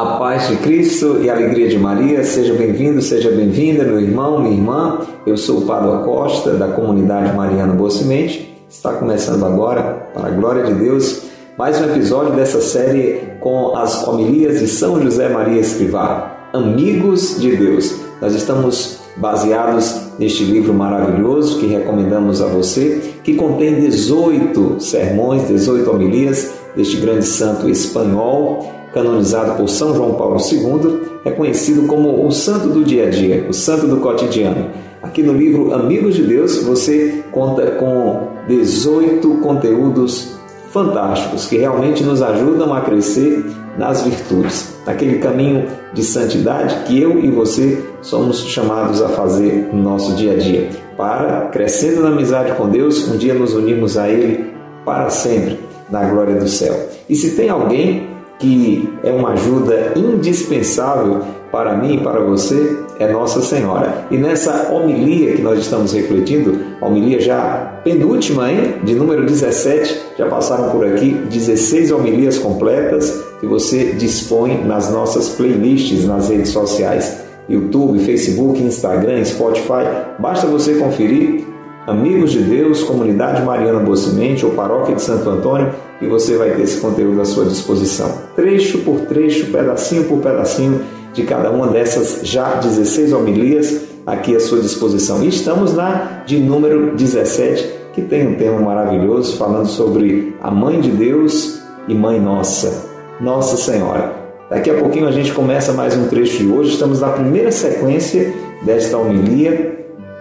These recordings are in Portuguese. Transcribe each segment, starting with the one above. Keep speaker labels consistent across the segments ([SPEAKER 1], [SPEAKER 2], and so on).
[SPEAKER 1] A paz de Cristo e a alegria de Maria, seja bem-vindo, seja bem-vinda, meu irmão, minha irmã. Eu sou o Padre Acosta, da comunidade Mariana Boa Semente. Está começando agora, para a glória de Deus, mais um episódio dessa série com as homilias de São José Maria Escrivá, Amigos de Deus. Nós estamos baseados neste livro maravilhoso que recomendamos a você, que contém 18 sermões, 18 homilias deste grande santo espanhol canonizado por São João Paulo II, é conhecido como o santo do dia a dia, o santo do cotidiano. Aqui no livro Amigos de Deus, você conta com 18 conteúdos fantásticos que realmente nos ajudam a crescer nas virtudes, naquele caminho de santidade que eu e você somos chamados a fazer no nosso dia a dia, para, crescendo na amizade com Deus, um dia nos unirmos a Ele para sempre na glória do céu. E se tem alguém que é uma ajuda indispensável para mim e para você é Nossa Senhora. E nessa homilia que nós estamos refletindo, homilia já penúltima, hein? De número 17, já passaram por aqui 16 homilias completas que você dispõe nas nossas playlists nas redes sociais. YouTube, Facebook, Instagram, Spotify. Basta você conferir Amigos de Deus, Comunidade Mariana Bocimente ou Paróquia de Santo Antônio e você vai ter esse conteúdo à sua disposição. Trecho por trecho, pedacinho por pedacinho de cada uma dessas já 16 homilias aqui à sua disposição. E estamos na de número 17, que tem um tema maravilhoso falando sobre a Mãe de Deus e Mãe Nossa, Nossa Senhora. Daqui a pouquinho a gente começa mais um trecho de hoje. Estamos na primeira sequência desta homilia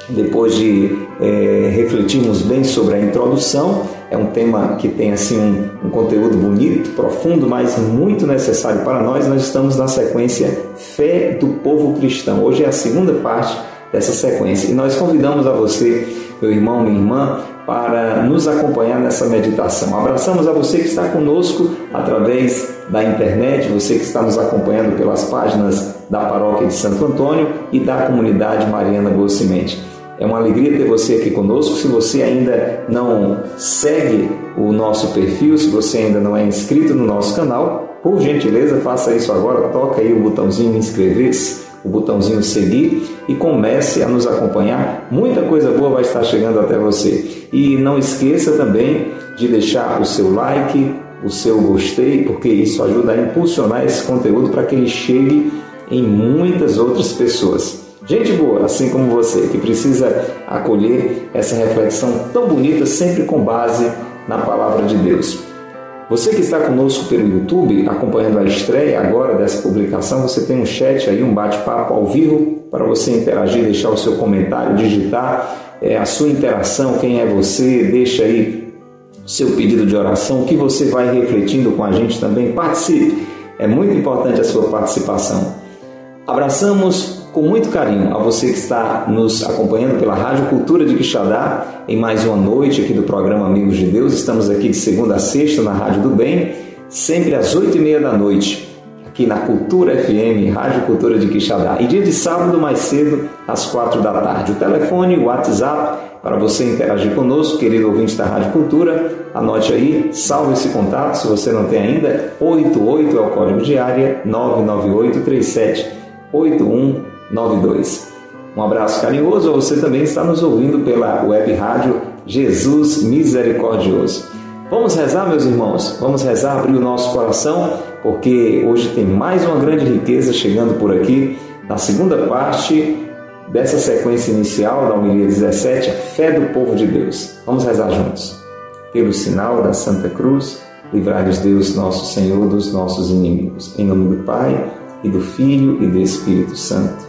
[SPEAKER 1] depois de é, refletirmos bem sobre a introdução, é um tema que tem assim um, um, conteúdo bonito, profundo, mas muito necessário para nós. Nós estamos na sequência Fé do Povo Cristão. Hoje é a segunda parte dessa sequência e nós convidamos a você, meu irmão, minha irmã, para nos acompanhar nessa meditação. Abraçamos a você que está conosco através da internet, você que está nos acompanhando pelas páginas da Paróquia de Santo Antônio e da comunidade Mariana Boa. É uma alegria ter você aqui conosco. Se você ainda não segue o nosso perfil, se você ainda não é inscrito no nosso canal, por gentileza, faça isso agora. Toca aí o botãozinho inscrever-se, o botãozinho seguir e comece a nos acompanhar. Muita coisa boa vai estar chegando até você. E não esqueça também de deixar o seu like, o seu gostei, porque isso ajuda a impulsionar esse conteúdo para que ele chegue em muitas outras pessoas. Gente boa, assim como você, que precisa acolher essa reflexão tão bonita, sempre com base na palavra de Deus. Você que está conosco pelo YouTube, acompanhando a estreia agora dessa publicação, você tem um chat aí, um bate-papo ao vivo para você interagir, deixar o seu comentário, digitar é, a sua interação, quem é você, deixa aí seu pedido de oração, o que você vai refletindo com a gente também. Participe, é muito importante a sua participação. Abraçamos com muito carinho a você que está nos acompanhando pela Rádio Cultura de Quixadá em mais uma noite aqui do programa Amigos de Deus. Estamos aqui de segunda a sexta na Rádio do Bem, sempre às oito e meia da noite, aqui na Cultura FM, Rádio Cultura de Quixadá. E dia de sábado mais cedo, às quatro da tarde. O telefone, o WhatsApp, para você interagir conosco, querido ouvinte da Rádio Cultura, anote aí, salve esse contato, se você não tem ainda, 88 é o código de área, 998 37 81 92. Um abraço carinhoso a você também está nos ouvindo pela web rádio Jesus Misericordioso. Vamos rezar, meus irmãos? Vamos rezar, abrir o nosso coração, porque hoje tem mais uma grande riqueza chegando por aqui, na segunda parte dessa sequência inicial da homilia 17, a fé do povo de Deus. Vamos rezar juntos. Pelo sinal da Santa Cruz, livrai-nos Deus, nosso Senhor, dos nossos inimigos. Em nome do Pai, e do Filho e do Espírito Santo.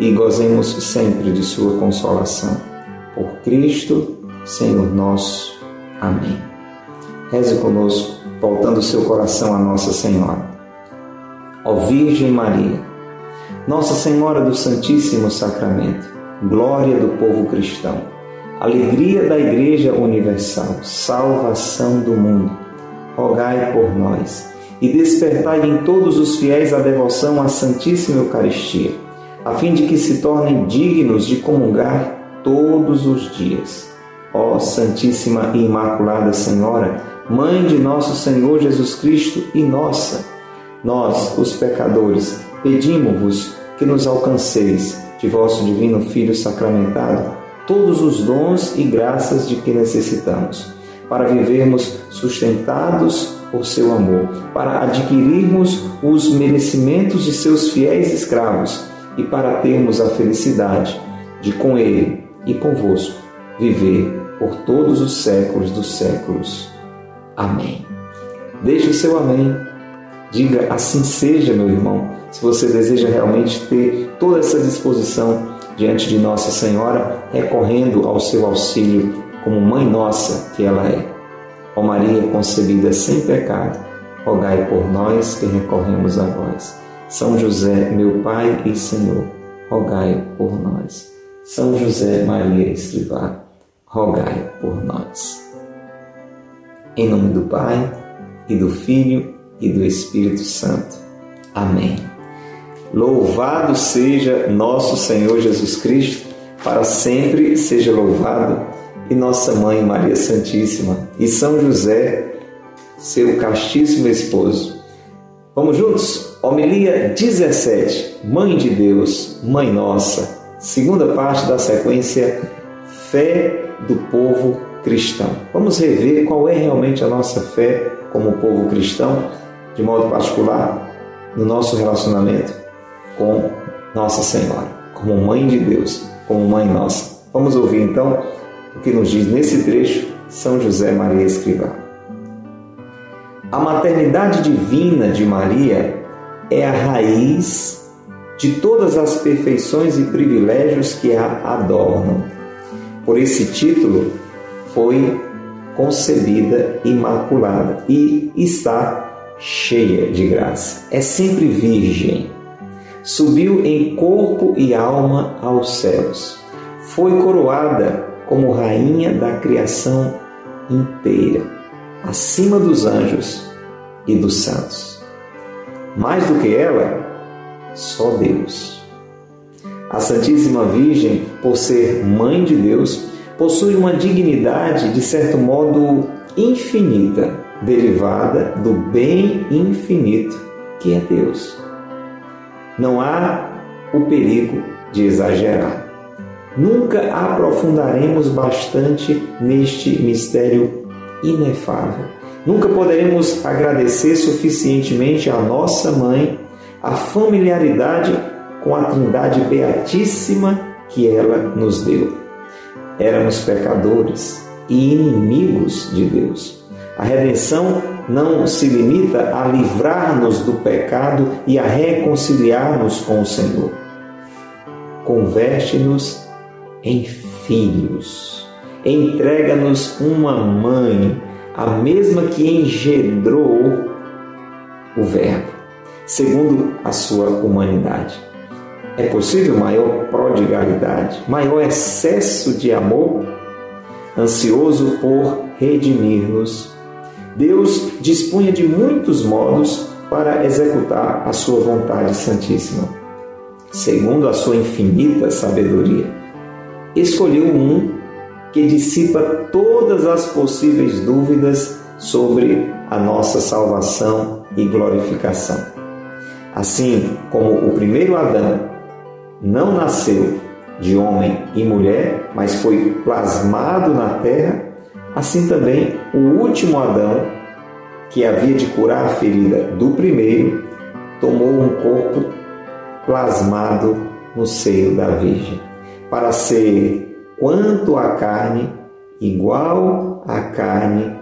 [SPEAKER 1] e gozemos sempre de Sua consolação. Por Cristo, Senhor nosso. Amém. Reze conosco, voltando o seu coração a Nossa Senhora. Ó Virgem Maria, Nossa Senhora do Santíssimo Sacramento, glória do povo cristão, alegria da Igreja Universal, salvação do mundo, rogai por nós e despertai em todos os fiéis a devoção à Santíssima Eucaristia, a fim de que se tornem dignos de comungar todos os dias. Ó Santíssima e Imaculada Senhora, Mãe de nosso Senhor Jesus Cristo e nossa, nós, os pecadores, pedimos-vos que nos alcanceis de vosso divino Filho sacramentado todos os dons e graças de que necessitamos, para vivermos sustentados por seu amor, para adquirirmos os merecimentos de seus fiéis escravos e para termos a felicidade de com Ele e convosco viver por todos os séculos dos séculos. Amém. Deixe o seu amém. Diga assim seja, meu irmão, se você deseja realmente ter toda essa disposição diante de Nossa Senhora, recorrendo ao seu auxílio como Mãe Nossa que ela é. Ó Maria concebida sem pecado, rogai por nós que recorremos a vós. São José, meu Pai e Senhor, rogai por nós. São José Maria Escrivá, rogai por nós. Em nome do Pai, e do Filho, e do Espírito Santo. Amém. Louvado seja nosso Senhor Jesus Cristo, para sempre seja louvado e nossa mãe Maria Santíssima e São José, seu castíssimo esposo. Vamos juntos? Homilia 17, Mãe de Deus, Mãe Nossa, segunda parte da sequência Fé do Povo Cristão. Vamos rever qual é realmente a nossa fé como povo cristão, de modo particular, no nosso relacionamento com Nossa Senhora, como Mãe de Deus, como Mãe Nossa. Vamos ouvir então o que nos diz nesse trecho São José Maria Escrivá. A maternidade divina de Maria é a raiz de todas as perfeições e privilégios que a adornam. Por esse título, foi concebida imaculada e está cheia de graça. É sempre virgem. Subiu em corpo e alma aos céus. Foi coroada como rainha da criação inteira, acima dos anjos e dos santos. Mais do que ela, só Deus. A Santíssima Virgem, por ser mãe de Deus, possui uma dignidade, de certo modo, infinita, derivada do bem infinito que é Deus. Não há o perigo de exagerar nunca aprofundaremos bastante neste mistério inefável. Nunca poderemos agradecer suficientemente à nossa mãe a familiaridade com a Trindade Beatíssima que ela nos deu. Éramos pecadores e inimigos de Deus. A redenção não se limita a livrar-nos do pecado e a reconciliar-nos com o Senhor. Converte-nos em filhos. Entrega-nos uma mãe, a mesma que engendrou o Verbo, segundo a sua humanidade. É possível maior prodigalidade, maior excesso de amor, ansioso por redimir-nos. Deus dispunha de muitos modos para executar a sua vontade santíssima, segundo a sua infinita sabedoria escolheu um que dissipa todas as possíveis dúvidas sobre a nossa salvação e glorificação. Assim como o primeiro Adão não nasceu de homem e mulher, mas foi plasmado na terra, assim também o último Adão, que havia de curar a ferida do primeiro, tomou um corpo plasmado no seio da Virgem para ser quanto a carne igual à carne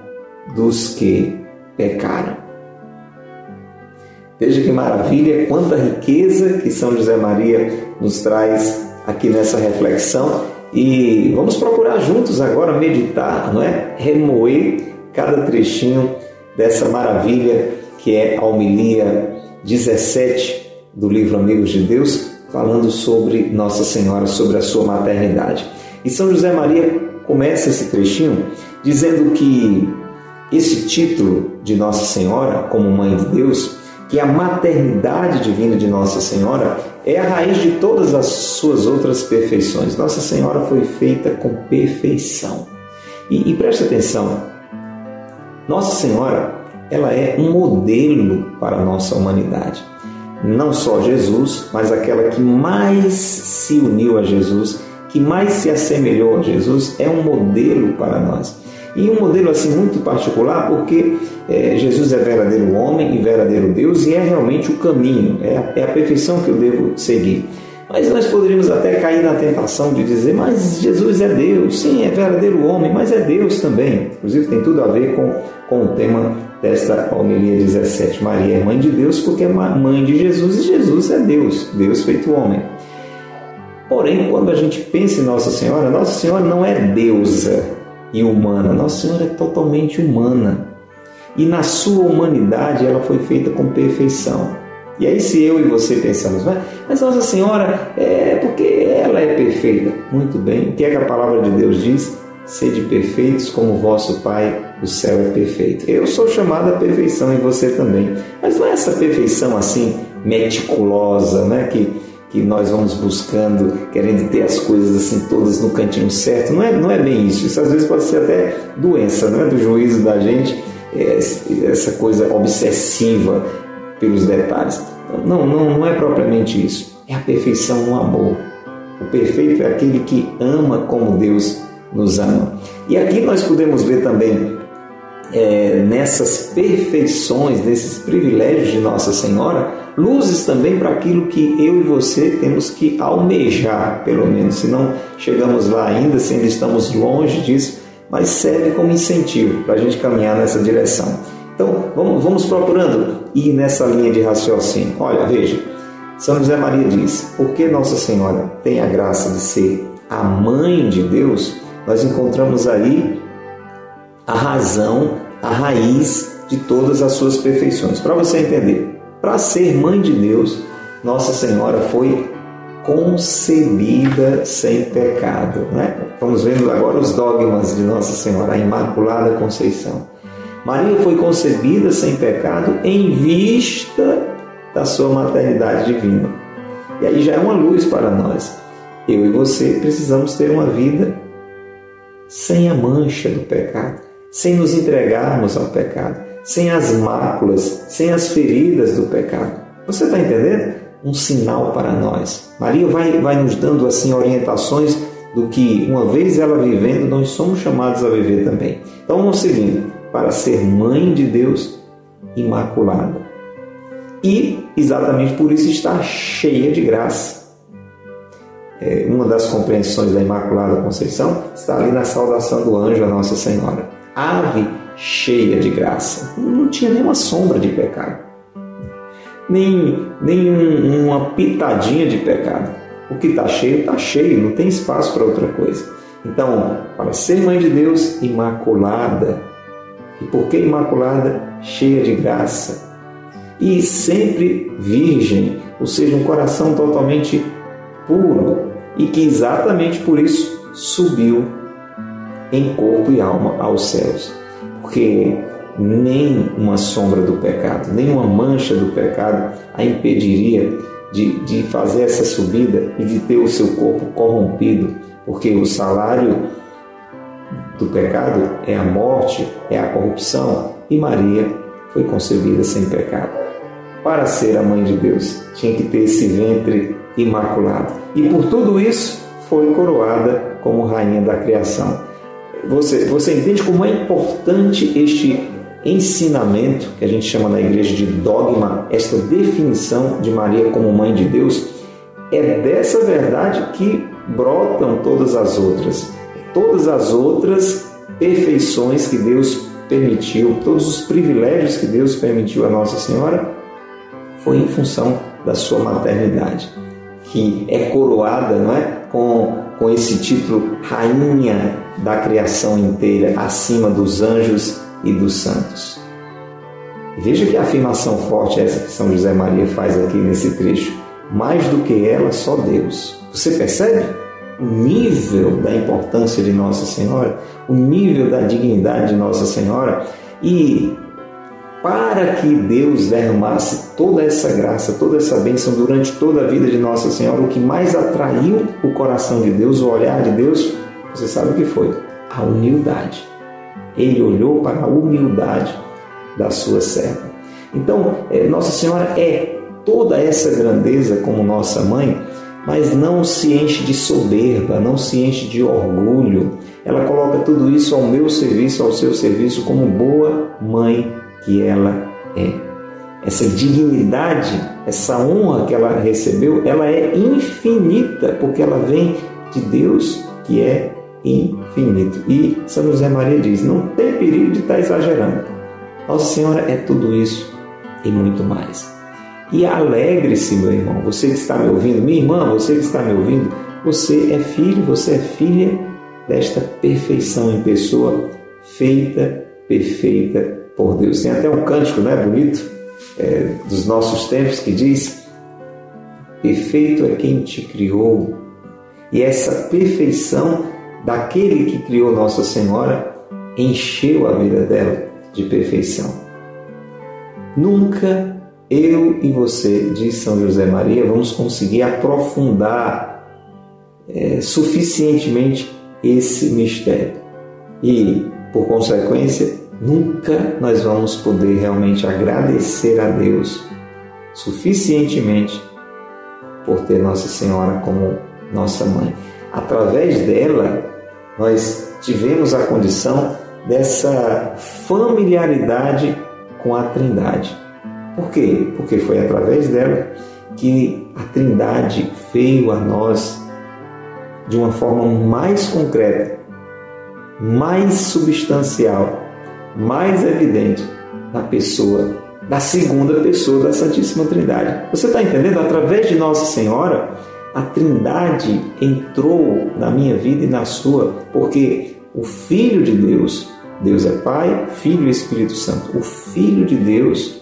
[SPEAKER 1] dos que pecaram. Veja que maravilha, quanta riqueza que São José Maria nos traz aqui nessa reflexão e vamos procurar juntos agora meditar, não é? Remoer cada trechinho dessa maravilha que é a homilia 17 do livro Amigos de Deus, falando sobre Nossa Senhora, sobre a sua maternidade. E São José Maria começa esse trechinho dizendo que esse título de Nossa Senhora como Mãe de Deus, que a maternidade divina de Nossa Senhora é a raiz de todas as suas outras perfeições. Nossa Senhora foi feita com perfeição. E, e preste atenção, Nossa Senhora, ela é um modelo para a nossa humanidade. Não só Jesus, mas aquela que mais se uniu a Jesus, que mais se assemelhou a Jesus, é um modelo para nós. E um modelo assim muito particular, porque é, Jesus é verdadeiro homem e verdadeiro Deus e é realmente o caminho, é a, é a perfeição que eu devo seguir. Mas nós poderíamos até cair na tentação de dizer, mas Jesus é Deus, sim, é verdadeiro homem, mas é Deus também. Inclusive tem tudo a ver com, com o tema desta homilia 17. Maria é mãe de Deus porque é mãe de Jesus e Jesus é Deus, Deus feito homem. Porém, quando a gente pensa em Nossa Senhora, Nossa Senhora não é deusa e humana, Nossa Senhora é totalmente humana. E na sua humanidade ela foi feita com perfeição. E aí, se eu e você pensamos, mas Nossa Senhora é porque ela é perfeita. Muito bem, o que é que a palavra de Deus diz? Sede perfeitos como o vosso Pai do céu é perfeito. Eu sou chamado à perfeição e você também. Mas não é essa perfeição assim meticulosa, né? Que, que nós vamos buscando, querendo ter as coisas assim todas no cantinho certo. Não é, não é bem isso. Isso às vezes pode ser até doença, não é do juízo da gente, é essa coisa obsessiva pelos detalhes. Não, não, não é propriamente isso. É a perfeição no amor. O perfeito é aquele que ama como Deus nos ama. E aqui nós podemos ver também é, nessas perfeições, nesses privilégios de Nossa Senhora, luzes também para aquilo que eu e você temos que almejar, pelo menos, se não chegamos lá ainda, se ainda estamos longe disso, mas serve como incentivo para a gente caminhar nessa direção. Então, vamos, vamos procurando ir nessa linha de raciocínio. Olha, veja, São José Maria diz: porque Nossa Senhora tem a graça de ser a mãe de Deus, nós encontramos aí a razão, a raiz de todas as suas perfeições. Para você entender, para ser mãe de Deus, Nossa Senhora foi concebida sem pecado. Né? Vamos vendo agora os dogmas de Nossa Senhora, a Imaculada Conceição. Maria foi concebida sem pecado em vista da sua maternidade divina. E aí já é uma luz para nós. Eu e você precisamos ter uma vida sem a mancha do pecado sem nos entregarmos ao pecado, sem as máculas, sem as feridas do pecado. Você está entendendo? Um sinal para nós. Maria vai, vai nos dando assim orientações do que, uma vez ela vivendo, nós somos chamados a viver também. Então vamos seguindo, para ser mãe de Deus imaculada. E exatamente por isso está cheia de graça. É, uma das compreensões da Imaculada Conceição está ali na saudação do anjo a Nossa Senhora ave cheia de graça. Não tinha nenhuma sombra de pecado, nem, nem um, uma pitadinha de pecado. O que está cheio, está cheio, não tem espaço para outra coisa. Então, para ser mãe de Deus, imaculada. E por que imaculada? Cheia de graça. E sempre virgem, ou seja, um coração totalmente puro. E que exatamente por isso subiu em corpo e alma aos céus. Porque nem uma sombra do pecado, nem uma mancha do pecado a impediria de, de fazer essa subida e de ter o seu corpo corrompido, porque o salário do pecado é a morte, é a corrupção, e Maria foi concebida sem pecado. Para ser a mãe de Deus, tinha que ter esse ventre imaculado. E por tudo isso, foi coroada como rainha da criação. Você, você entende como é importante este ensinamento que a gente chama na igreja de dogma, esta definição de Maria como mãe de Deus? É dessa verdade que brotam todas as outras. Todas as outras perfeições que Deus permitiu, todos os privilégios que Deus permitiu a Nossa Senhora, foi em função da sua maternidade. Que é coroada, não é? Com, com esse título rainha da criação inteira, acima dos anjos e dos santos. Veja que afirmação forte é essa que São José Maria faz aqui nesse trecho. Mais do que ela, só Deus. Você percebe o nível da importância de Nossa Senhora, o nível da dignidade de Nossa Senhora e para que Deus derramasse toda essa graça, toda essa bênção durante toda a vida de Nossa Senhora, o que mais atraiu o coração de Deus, o olhar de Deus, você sabe o que foi? A humildade. Ele olhou para a humildade da sua serva. Então, eh, Nossa Senhora é toda essa grandeza como nossa mãe, mas não se enche de soberba, não se enche de orgulho. Ela coloca tudo isso ao meu serviço, ao seu serviço, como boa mãe que ela é. Essa dignidade, essa honra que ela recebeu, ela é infinita, porque ela vem de Deus que é infinito. E São José Maria diz: não tem perigo de estar exagerando. Nossa Senhora é tudo isso e muito mais. E alegre-se, meu irmão, você que está me ouvindo, minha irmã, você que está me ouvindo, você é filho, você é filha desta perfeição em pessoa, feita, perfeita por Deus. Tem até um cântico, né, bonito, é, dos nossos tempos que diz: Perfeito é quem te criou. E essa perfeição daquele que criou Nossa Senhora encheu a vida dela de perfeição. Nunca eu e você, diz São José Maria, vamos conseguir aprofundar é, suficientemente esse mistério. E, por consequência, nunca nós vamos poder realmente agradecer a Deus suficientemente por ter Nossa Senhora como nossa mãe. Através dela, nós tivemos a condição dessa familiaridade com a Trindade. Por quê? Porque foi através dela que a Trindade veio a nós de uma forma mais concreta, mais substancial, mais evidente na pessoa, da segunda pessoa da Santíssima Trindade. Você está entendendo? Através de Nossa Senhora, a Trindade entrou na minha vida e na sua, porque o Filho de Deus, Deus é Pai, Filho e Espírito Santo, o Filho de Deus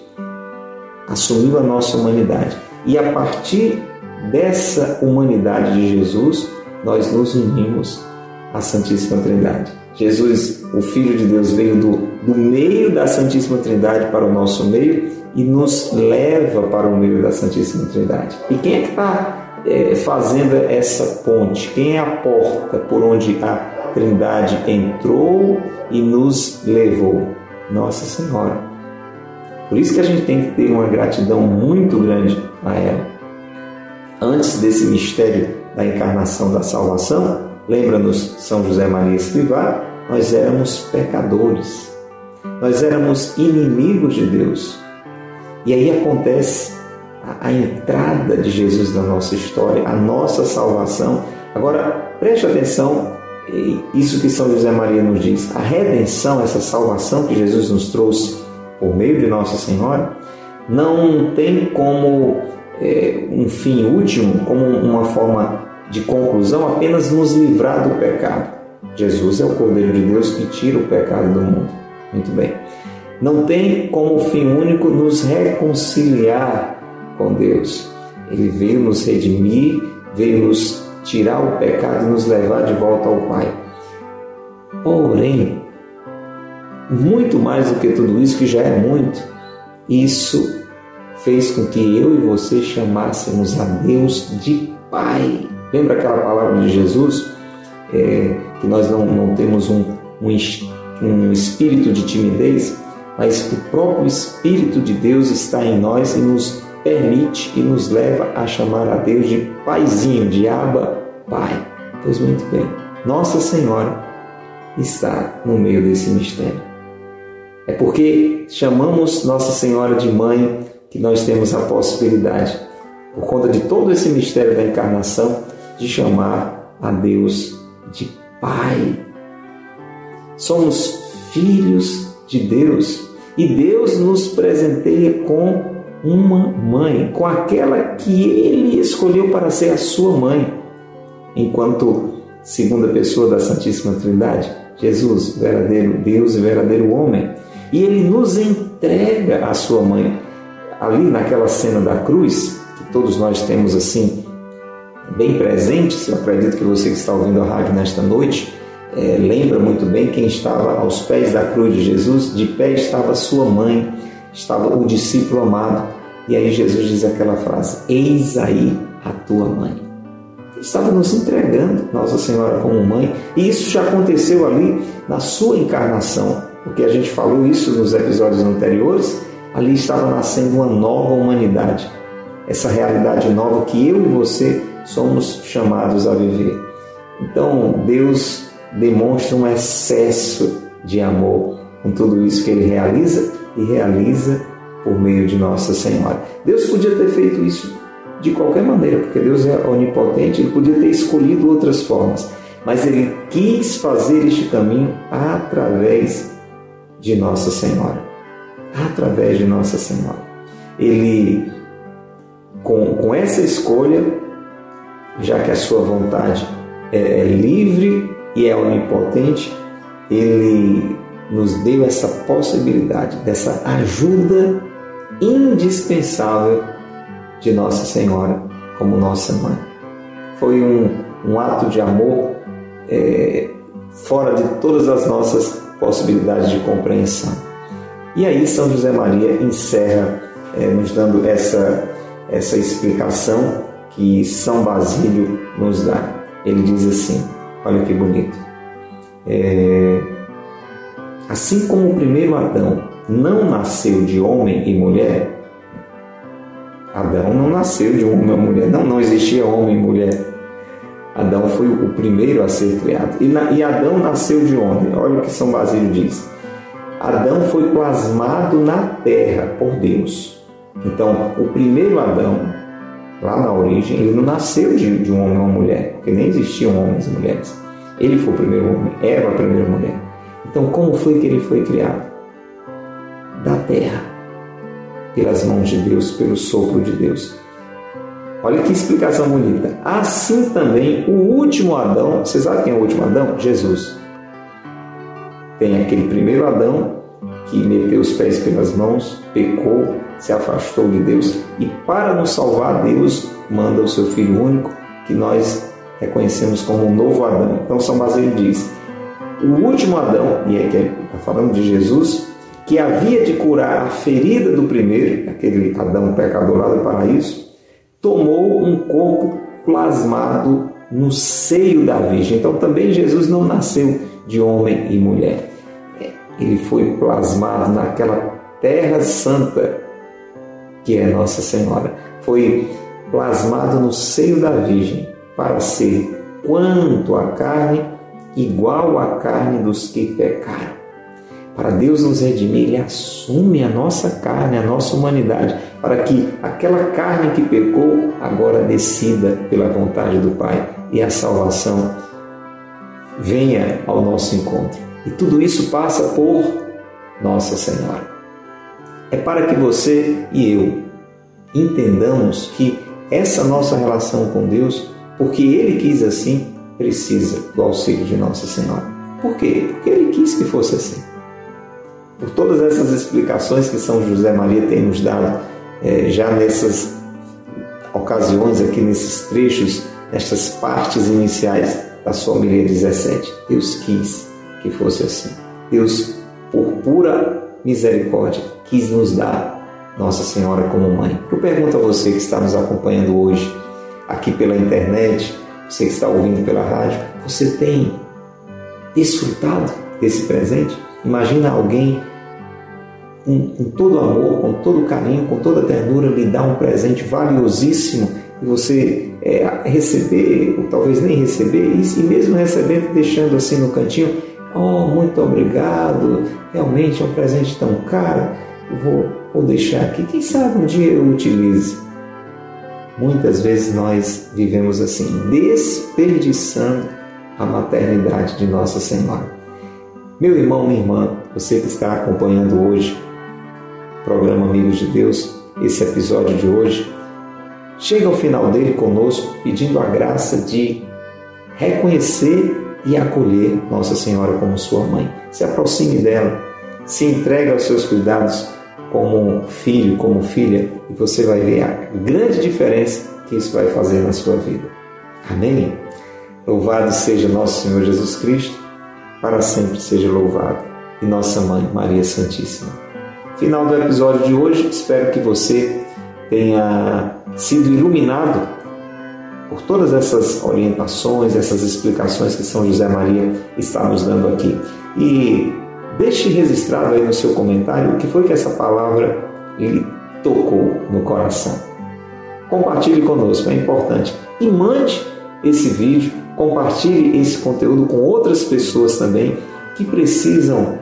[SPEAKER 1] assumiu a nossa humanidade. E a partir dessa humanidade de Jesus, nós nos unimos à Santíssima Trindade. Jesus, o Filho de Deus, veio do, do meio da Santíssima Trindade para o nosso meio e nos leva para o meio da Santíssima Trindade. E quem é que está é, fazendo essa ponte? Quem é a porta por onde a Trindade entrou e nos levou. Nossa Senhora. Por isso que a gente tem que ter uma gratidão muito grande a ela. Antes desse mistério da encarnação da salvação, lembra-nos São José Maria Escrivá, nós éramos pecadores. Nós éramos inimigos de Deus. E aí acontece a, a entrada de Jesus na nossa história, a nossa salvação. Agora, preste atenção isso que São José Maria nos diz, a redenção, essa salvação que Jesus nos trouxe por meio de Nossa Senhora, não tem como é, um fim último, como uma forma de conclusão, apenas nos livrar do pecado. Jesus é o Cordeiro de Deus que tira o pecado do mundo. Muito bem. Não tem como fim único nos reconciliar com Deus. Ele veio nos redimir, veio nos tirar o pecado e nos levar de volta ao Pai. Porém, muito mais do que tudo isso, que já é muito, isso fez com que eu e você chamássemos a Deus de Pai. Lembra aquela palavra de Jesus? É, que nós não, não temos um, um, um espírito de timidez, mas o próprio Espírito de Deus está em nós e nos permite e nos leva a chamar a Deus de Paizinho, de Abba, Pai. Pois muito bem, Nossa Senhora está no meio desse mistério. É porque chamamos Nossa Senhora de Mãe que nós temos a possibilidade, por conta de todo esse mistério da encarnação, de chamar a Deus de Pai. Somos filhos de Deus e Deus nos presenteia com uma mãe, com aquela que ele escolheu para ser a sua mãe, enquanto segunda pessoa da Santíssima Trindade, Jesus, verdadeiro Deus e verdadeiro homem, e ele nos entrega a sua mãe. Ali naquela cena da cruz, que todos nós temos assim bem presentes, eu acredito que você que está ouvindo a rádio nesta noite, é, lembra muito bem quem estava aos pés da cruz de Jesus, de pé estava sua mãe, estava o discípulo amado, e aí Jesus diz aquela frase: Eis aí a tua mãe. estava nos entregando Nossa Senhora como mãe, e isso já aconteceu ali na sua encarnação, porque a gente falou isso nos episódios anteriores. Ali estava nascendo uma nova humanidade, essa realidade nova que eu e você somos chamados a viver. Então, Deus demonstra um excesso de amor com tudo isso que ele realiza e realiza por meio de Nossa Senhora. Deus podia ter feito isso de qualquer maneira, porque Deus é onipotente, ele podia ter escolhido outras formas, mas ele quis fazer este caminho através de Nossa Senhora. Através de Nossa Senhora. Ele, com, com essa escolha, já que a sua vontade é, é livre e é onipotente, ele nos deu essa possibilidade, dessa ajuda indispensável de Nossa Senhora como nossa mãe. Foi um, um ato de amor é, fora de todas as nossas possibilidades de compreensão. E aí São José Maria encerra é, nos dando essa, essa explicação que São Basílio nos dá. Ele diz assim: olha que bonito. É, assim como o primeiro Adão não nasceu de homem e mulher, Adão não nasceu de homem e mulher, não, não existia homem e mulher. Adão foi o primeiro a ser criado. E, na, e Adão nasceu de onde? Olha o que São Basílio diz. Adão foi plasmado na terra por Deus. Então, o primeiro Adão lá na origem, ele não nasceu de, de um homem ou uma mulher, porque nem existiam homens e mulheres. Ele foi o primeiro homem, Eva a primeira mulher. Então, como foi que ele foi criado? Da terra, pelas mãos de Deus, pelo sopro de Deus. Olha que explicação bonita. Assim também o último Adão, vocês sabem quem é o último Adão? Jesus. Tem aquele primeiro Adão que meteu os pés pelas mãos, pecou, se afastou de Deus e, para nos salvar, Deus manda o seu Filho único, que nós reconhecemos como o novo Adão. Então, São Basílio diz: o último Adão, e é que está falando de Jesus, que havia de curar a ferida do primeiro, aquele Adão pecador lá do paraíso, tomou um corpo plasmado no seio da Virgem. Então, também Jesus não nasceu de homem e mulher. Ele foi plasmado naquela terra santa que é Nossa Senhora. Foi plasmado no seio da Virgem para ser, quanto à carne, igual à carne dos que pecaram. Para Deus nos redimir, Ele assume a nossa carne, a nossa humanidade, para que aquela carne que pecou agora decida pela vontade do Pai e a salvação venha ao nosso encontro. E tudo isso passa por Nossa Senhora é para que você e eu entendamos que essa nossa relação com Deus, porque Ele quis assim, precisa do auxílio de Nossa Senhora. Por quê? Porque Ele quis que fosse assim. Por todas essas explicações que São José Maria tem nos dado é, já nessas ocasiões, aqui nesses trechos, nestas partes iniciais da sua homilia 17. Deus quis que fosse assim. Deus, por pura misericórdia, quis nos dar Nossa Senhora como mãe. Eu pergunto a você que está nos acompanhando hoje, aqui pela internet, você que está ouvindo pela rádio, você tem desfrutado desse presente? Imagina alguém com, com todo amor, com todo carinho, com toda ternura, lhe dar um presente valiosíssimo e você é, receber, ou talvez nem receber, e mesmo recebendo, deixando assim no cantinho, Oh, muito obrigado, realmente é um presente tão caro, vou, vou deixar aqui, quem sabe um dia eu utilize. Muitas vezes nós vivemos assim, desperdiçando a maternidade de Nossa Senhora. Meu irmão, minha irmã, você que está acompanhando hoje o programa Amigos de Deus, esse episódio de hoje, chegue ao final dele conosco pedindo a graça de reconhecer e acolher Nossa Senhora como sua mãe. Se aproxime dela, se entregue aos seus cuidados como filho, como filha, e você vai ver a grande diferença que isso vai fazer na sua vida. Amém? Louvado seja nosso Senhor Jesus Cristo, para sempre seja louvado, e nossa mãe Maria Santíssima. Final do episódio de hoje, espero que você tenha sido iluminado por todas essas orientações, essas explicações que São José Maria está nos dando aqui. E deixe registrado aí no seu comentário o que foi que essa palavra lhe tocou no coração. Compartilhe conosco, é importante. E mande esse vídeo, compartilhe esse conteúdo com outras pessoas também que precisam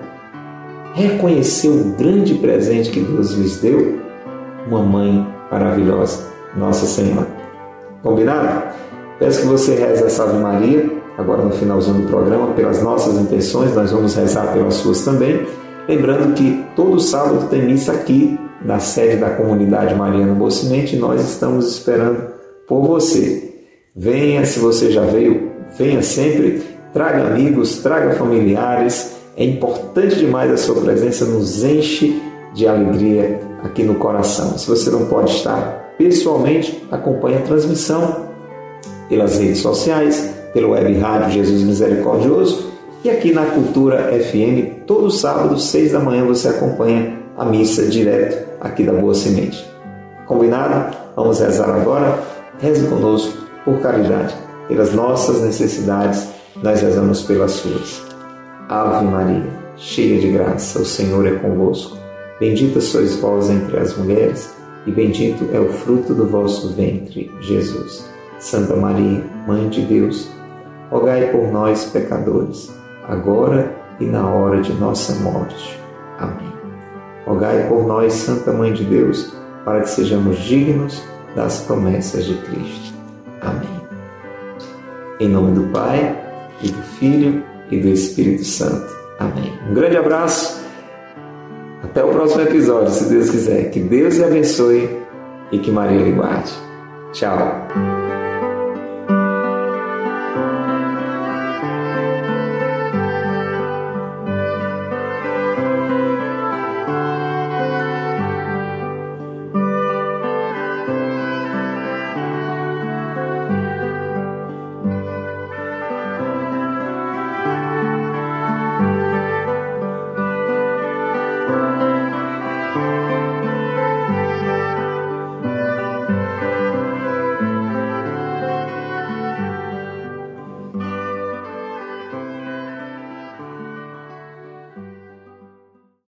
[SPEAKER 1] reconhecer o grande presente que Deus lhes deu, uma mãe maravilhosa, Nossa Senhora. Combinado? Peço que você reze essa Ave Maria, agora no finalzinho do programa, pelas nossas intenções, nós vamos rezar pelas suas também. Lembrando que todo sábado tem missa aqui na sede da comunidade Mariana Boa Semente e nós estamos esperando por você. Venha, se você já veio, venha sempre, traga amigos, traga familiares. É importante demais a sua presença, nos enche de alegria aqui no coração. Se você não pode estar pessoalmente, acompanhe a transmissão pelas redes sociais, pelo web rádio Jesus Misericordioso e aqui na Cultura FM, todo sábado, seis da manhã, você acompanha a missa direto aqui da Boa Semente. Combinado? Vamos rezar agora? Reze conosco por caridade, pelas nossas necessidades, nós rezamos pelas suas. Ave Maria, cheia de graça, o Senhor é convosco. Bendita sois vós entre as mulheres e bendito é o fruto do vosso ventre, Jesus. Santa Maria, Mãe de Deus, rogai por nós, pecadores, agora e na hora de nossa morte. Amém. Rogai por nós, Santa Mãe de Deus, para que sejamos dignos das promessas de Cristo. Amém. Em nome do Pai, e do Filho, e do Espírito Santo. Amém. Um grande abraço até o próximo episódio, se Deus quiser. Que Deus lhe abençoe e que Maria lhe guarde. Tchau.